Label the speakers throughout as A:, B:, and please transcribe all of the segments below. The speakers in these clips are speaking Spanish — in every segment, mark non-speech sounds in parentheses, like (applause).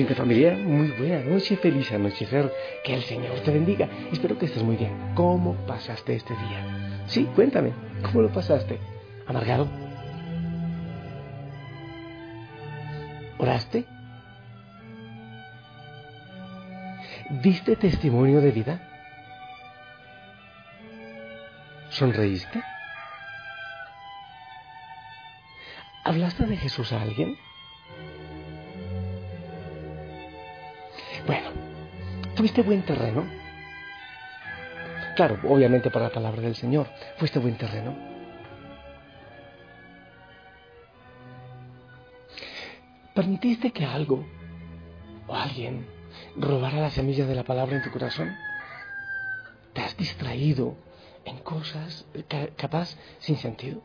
A: Mi linda familia, muy buena noche, feliz anochecer, que el Señor te bendiga. Espero que estés muy bien. ¿Cómo pasaste este día? Sí, cuéntame, ¿cómo lo pasaste? ¿Amargado? ¿Oraste? ¿Diste testimonio de vida? ¿Sonreíste? ¿Hablaste de Jesús a alguien? ¿Tuviste buen terreno? Claro, obviamente para la palabra del Señor, fuiste buen terreno. ¿Permitiste que algo o alguien robara la semilla de la palabra en tu corazón? ¿Te has distraído en cosas capaz sin sentido?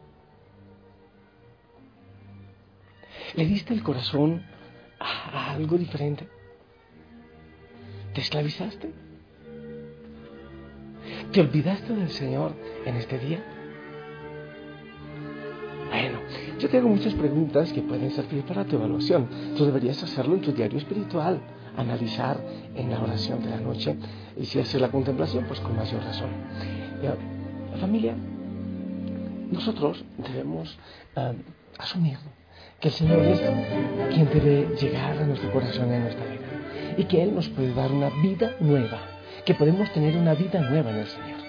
A: ¿Le diste el corazón a algo diferente? ¿Te esclavizaste? ¿Te olvidaste del Señor en este día? Bueno, yo te hago muchas preguntas que pueden servir para tu evaluación. Tú deberías hacerlo en tu diario espiritual, analizar en la oración de la noche y si haces la contemplación, pues con mayor razón. La familia, nosotros debemos uh, asumir que el Señor es quien debe llegar a nuestro corazón y a nuestra vida y que Él nos puede dar una vida nueva, que podemos tener una vida nueva en el Señor.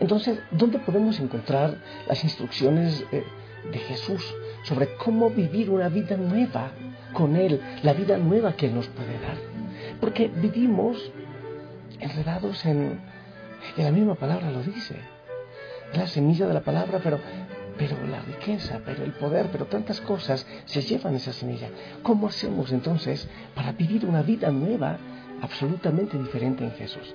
A: Entonces, ¿dónde podemos encontrar las instrucciones eh, de Jesús sobre cómo vivir una vida nueva con Él, la vida nueva que Él nos puede dar? Porque vivimos enredados en, en la misma palabra lo dice, la semilla de la palabra, pero pero la riqueza, pero el poder, pero tantas cosas se llevan esa semilla. ¿Cómo hacemos entonces para vivir una vida nueva, absolutamente diferente en Jesús?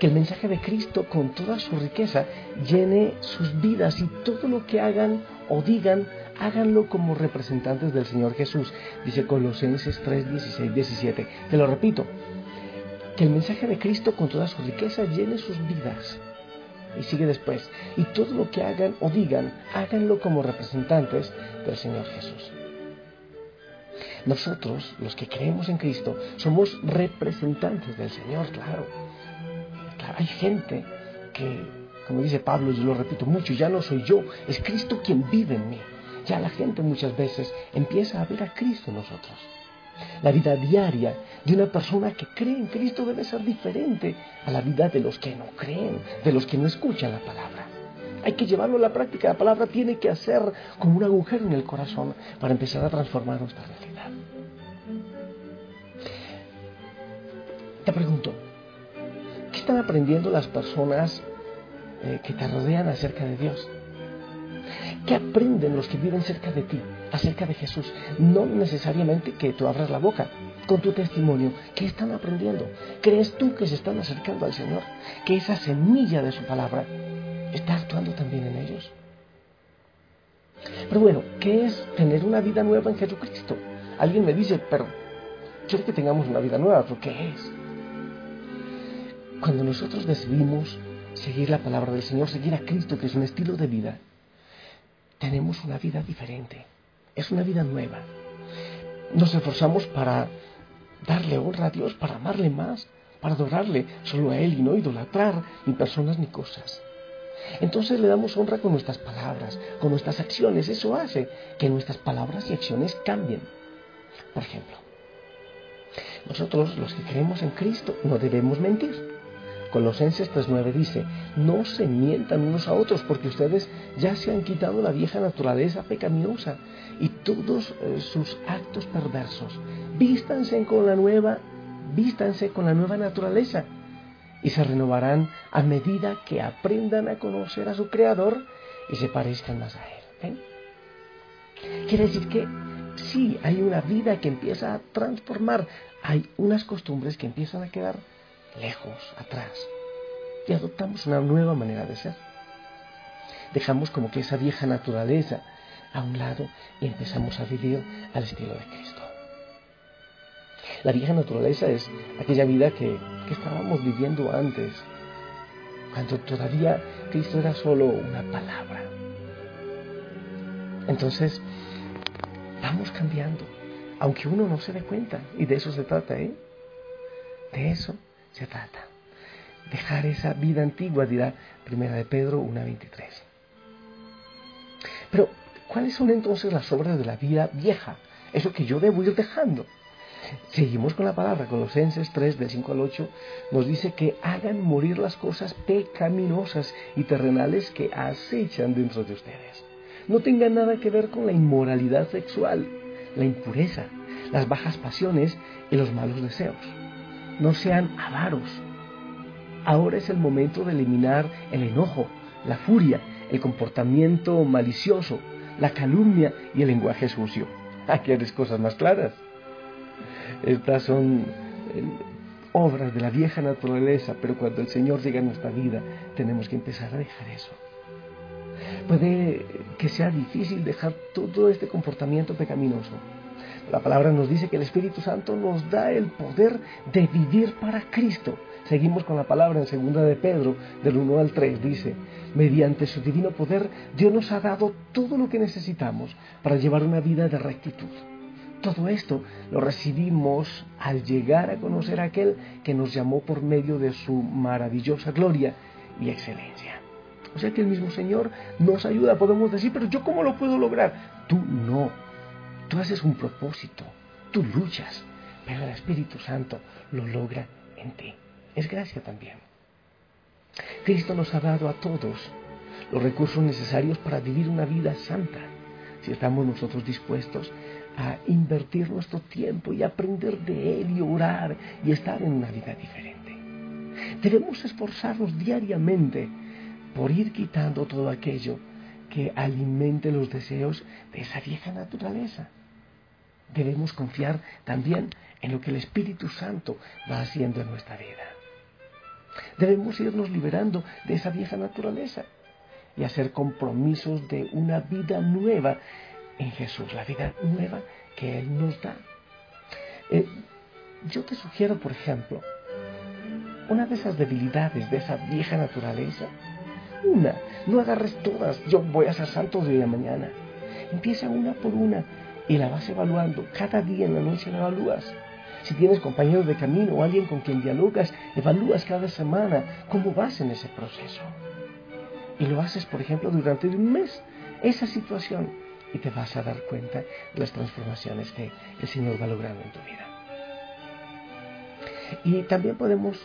A: Que el mensaje de Cristo con toda su riqueza llene sus vidas y todo lo que hagan o digan, háganlo como representantes del Señor Jesús, dice Colosenses 3, 16, 17. Te lo repito, que el mensaje de Cristo con toda su riqueza llene sus vidas y sigue después. Y todo lo que hagan o digan, háganlo como representantes del Señor Jesús. Nosotros, los que creemos en Cristo, somos representantes del Señor, claro. hay gente que, como dice Pablo, yo lo repito mucho, ya no soy yo, es Cristo quien vive en mí. Ya la gente muchas veces empieza a ver a Cristo en nosotros. La vida diaria de una persona que cree en Cristo debe ser diferente a la vida de los que no creen, de los que no escuchan la palabra. Hay que llevarlo a la práctica. La palabra tiene que hacer como un agujero en el corazón para empezar a transformar nuestra realidad. Te pregunto, ¿qué están aprendiendo las personas eh, que te rodean acerca de Dios? ¿Qué aprenden los que viven cerca de ti acerca de Jesús? No necesariamente que tú abras la boca con tu testimonio. ¿Qué están aprendiendo? ¿Crees tú que se están acercando al Señor? ¿Que esa semilla de su palabra está actuando también en ellos? Pero bueno, ¿qué es tener una vida nueva en Jesucristo? Alguien me dice, pero quiero que tengamos una vida nueva, ¿pero qué es? Cuando nosotros decidimos seguir la palabra del Señor, seguir a Cristo, que es un estilo de vida, tenemos una vida diferente, es una vida nueva. Nos esforzamos para darle honra a Dios, para amarle más, para adorarle solo a Él y no idolatrar ni personas ni cosas. Entonces le damos honra con nuestras palabras, con nuestras acciones. Eso hace que nuestras palabras y acciones cambien. Por ejemplo, nosotros los que creemos en Cristo no debemos mentir. Colosenses 3.9 dice, no se mientan unos a otros porque ustedes ya se han quitado la vieja naturaleza pecaminosa y todos eh, sus actos perversos. Vístanse con la nueva, vístanse con la nueva naturaleza y se renovarán a medida que aprendan a conocer a su Creador y se parezcan más a Él. Quiere decir que sí, hay una vida que empieza a transformar, hay unas costumbres que empiezan a quedar lejos, atrás, y adoptamos una nueva manera de ser. Dejamos como que esa vieja naturaleza a un lado y empezamos a vivir al estilo de Cristo. La vieja naturaleza es aquella vida que, que estábamos viviendo antes, cuando todavía Cristo era solo una palabra. Entonces, vamos cambiando, aunque uno no se dé cuenta. Y de eso se trata, ¿eh? De eso se trata. Dejar esa vida antigua, dirá Primera de Pedro 1.23. Pero, ¿cuáles son entonces las obras de la vida vieja? Eso que yo debo ir dejando. Seguimos con la palabra, Colosenses 3, del 5 al 8, nos dice que hagan morir las cosas pecaminosas y terrenales que acechan dentro de ustedes. No tengan nada que ver con la inmoralidad sexual, la impureza, las bajas pasiones y los malos deseos. No sean avaros. Ahora es el momento de eliminar el enojo, la furia, el comportamiento malicioso, la calumnia y el lenguaje sucio. (laughs) Aquí hay cosas más claras. Estas son eh, obras de la vieja naturaleza, pero cuando el Señor llega a nuestra vida, tenemos que empezar a dejar eso. Puede que sea difícil dejar todo este comportamiento pecaminoso. La palabra nos dice que el Espíritu Santo nos da el poder de vivir para Cristo. Seguimos con la palabra en segunda de Pedro, del 1 al 3, dice, mediante su divino poder, Dios nos ha dado todo lo que necesitamos para llevar una vida de rectitud. Todo esto lo recibimos al llegar a conocer a aquel que nos llamó por medio de su maravillosa gloria y excelencia. O sea que el mismo Señor nos ayuda, podemos decir, pero yo cómo lo puedo lograr? Tú no. Tú haces un propósito, tú luchas, pero el Espíritu Santo lo logra en ti. Es gracia también. Cristo nos ha dado a todos los recursos necesarios para vivir una vida santa, si estamos nosotros dispuestos a invertir nuestro tiempo y aprender de Él y orar y estar en una vida diferente. Debemos esforzarnos diariamente por ir quitando todo aquello que alimente los deseos de esa vieja naturaleza. Debemos confiar también en lo que el Espíritu Santo va haciendo en nuestra vida. Debemos irnos liberando de esa vieja naturaleza y hacer compromisos de una vida nueva en Jesús, la vida nueva que Él nos da. Eh, yo te sugiero, por ejemplo, una de esas debilidades de esa vieja naturaleza, una, no agarres todas, yo voy a ser santo de hoy a mañana. Empieza una por una y la vas evaluando. Cada día en la noche la evalúas. Si tienes compañeros de camino o alguien con quien dialogas, evalúas cada semana cómo vas en ese proceso. Y lo haces, por ejemplo, durante un mes. Esa situación y te vas a dar cuenta de las transformaciones que el Señor va logrando en tu vida. Y también podemos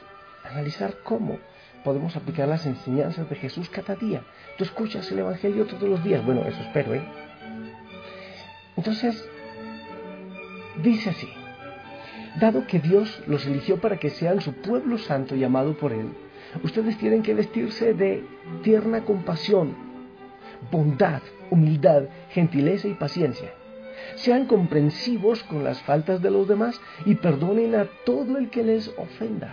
A: analizar cómo podemos aplicar las enseñanzas de Jesús cada día. Tú escuchas el Evangelio todos los días. Bueno, eso espero, ¿eh? Entonces, dice así, dado que Dios los eligió para que sean su pueblo santo y amado por Él, ustedes tienen que vestirse de tierna compasión, bondad, humildad, gentileza y paciencia. Sean comprensivos con las faltas de los demás y perdonen a todo el que les ofenda.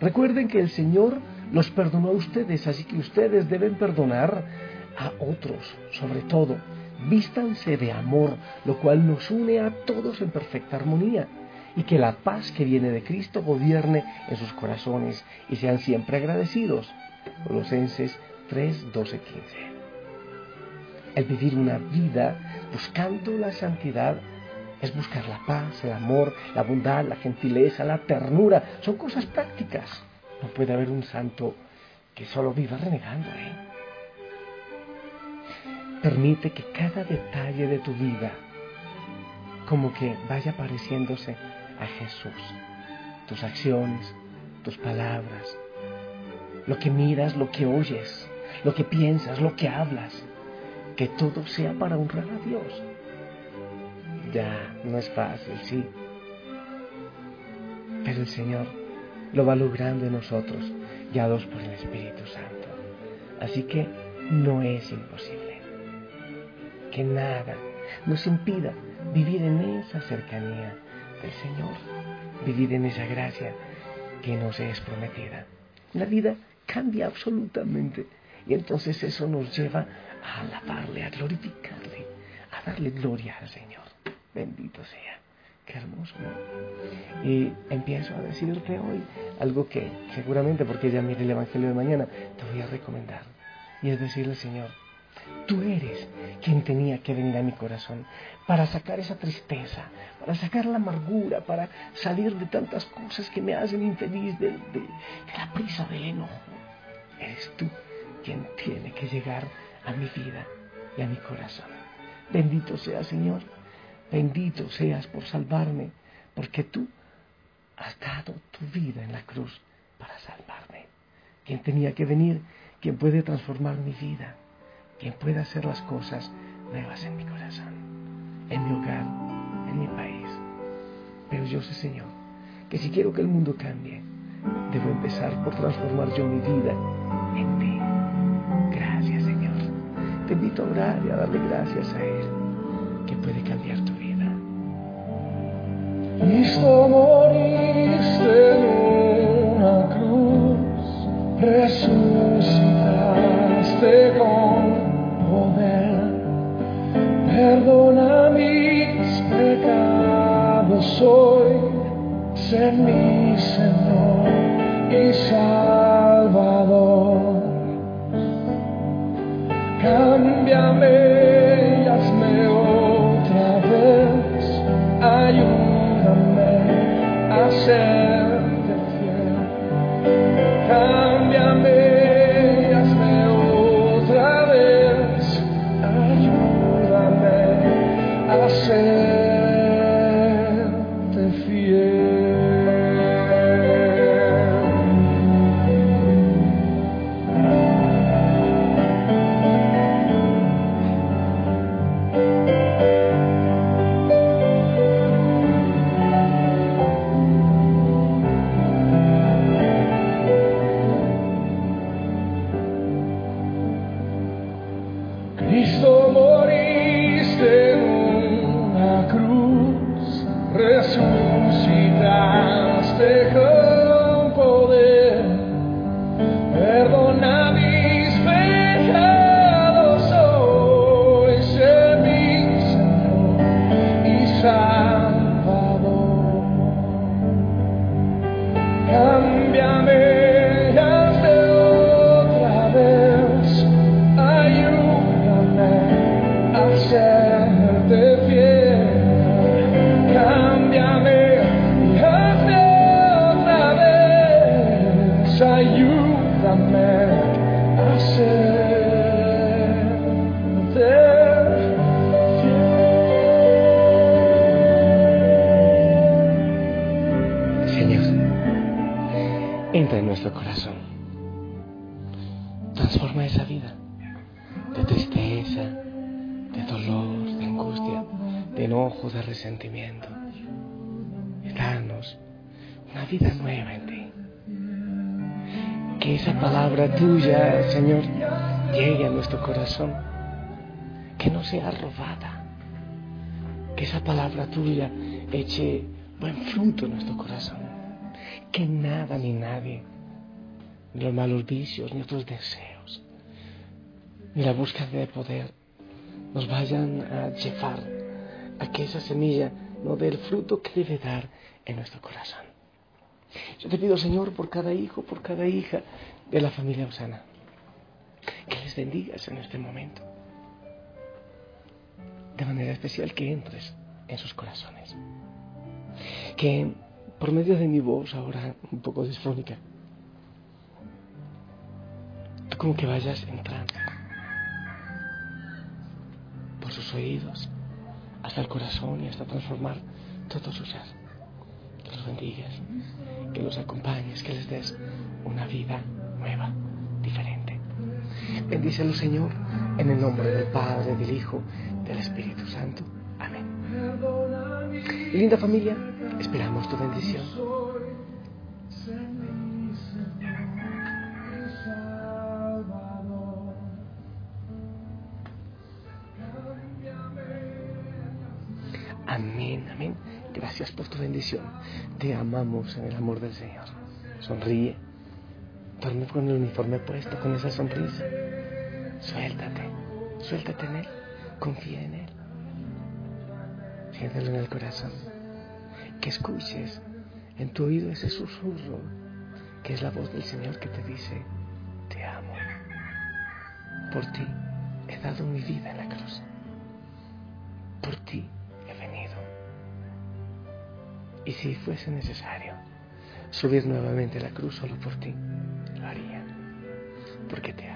A: Recuerden que el Señor los perdonó a ustedes, así que ustedes deben perdonar a otros, sobre todo. Vístanse de amor, lo cual nos une a todos en perfecta armonía, y que la paz que viene de Cristo gobierne en sus corazones y sean siempre agradecidos. Colosenses 3, 12, 15 el vivir una vida buscando la santidad es buscar la paz, el amor, la bondad, la gentileza, la ternura. Son cosas prácticas. No puede haber un santo que solo viva renegando. ¿eh? Permite que cada detalle de tu vida como que vaya pareciéndose a Jesús. Tus acciones, tus palabras, lo que miras, lo que oyes, lo que piensas, lo que hablas que todo sea para honrar a Dios. Ya, no es fácil, sí. Pero el Señor lo va logrando en nosotros, guiados por el Espíritu Santo. Así que no es imposible. Que nada nos impida vivir en esa cercanía del Señor, vivir en esa gracia que nos es prometida. La vida cambia absolutamente y entonces eso nos lleva a alabarle, a glorificarle, a darle gloria al Señor. Bendito sea. Qué hermoso. Y empiezo a decirte hoy algo que seguramente, porque ya mire el Evangelio de mañana, te voy a recomendar. Y es decirle, Señor, Tú eres quien tenía que venir a mi corazón para sacar esa tristeza, para sacar la amargura, para salir de tantas cosas que me hacen infeliz, de, la prisa del enojo. Eres tú quien tiene que llegar a mi vida y a mi corazón. Bendito seas, Señor. Bendito seas por salvarme, porque tú has dado tu vida en la cruz para salvarme. Quien tenía que venir, quien puede transformar mi vida, quien puede hacer las cosas nuevas en mi corazón, en mi hogar, en mi país. Pero yo sé, Señor, que si quiero que el mundo cambie, debo empezar por transformar yo mi vida en ti. Gracias, Señor. Te invito a orar y a darle gracias a Él, que puede cambiar tu vida.
B: Cristo moriste en una cruz, resucitaste con poder, perdona mis pecados hoy, sé mi Señor y Salvador. Cámbiame a
A: resentimiento. Y una vida nueva en ti. Que esa palabra tuya, Señor, llegue a nuestro corazón. Que no sea robada. Que esa palabra tuya eche buen fruto en nuestro corazón. Que nada ni nadie, ni los malos vicios, ni otros deseos, ni la búsqueda de poder, nos vayan a llevar a que esa semilla no dé el fruto que debe dar en nuestro corazón. Yo te pido, Señor, por cada hijo, por cada hija de la familia Osana, que les bendigas en este momento. De manera especial que entres en sus corazones. Que por medio de mi voz, ahora un poco disfónica, tú como que vayas entrando por sus oídos hasta el corazón y hasta transformar todo su ser. Que los bendigas, que los acompañes, que les des una vida nueva, diferente. Bendícelo, Señor, en el nombre del Padre, del Hijo, del Espíritu Santo. Amén. Linda familia, esperamos tu bendición. Amén. Gracias por tu bendición. Te amamos en el amor del Señor. Sonríe. Duerme con el uniforme puesto, con esa sonrisa. Suéltate. Suéltate en Él. Confía en Él. Siéntelo en el corazón. Que escuches en tu oído ese susurro que es la voz del Señor que te dice, te amo. Por ti
B: he dado mi vida en la cruz. Por ti y si fuese necesario subir nuevamente la cruz solo por ti, lo haría, porque te amo.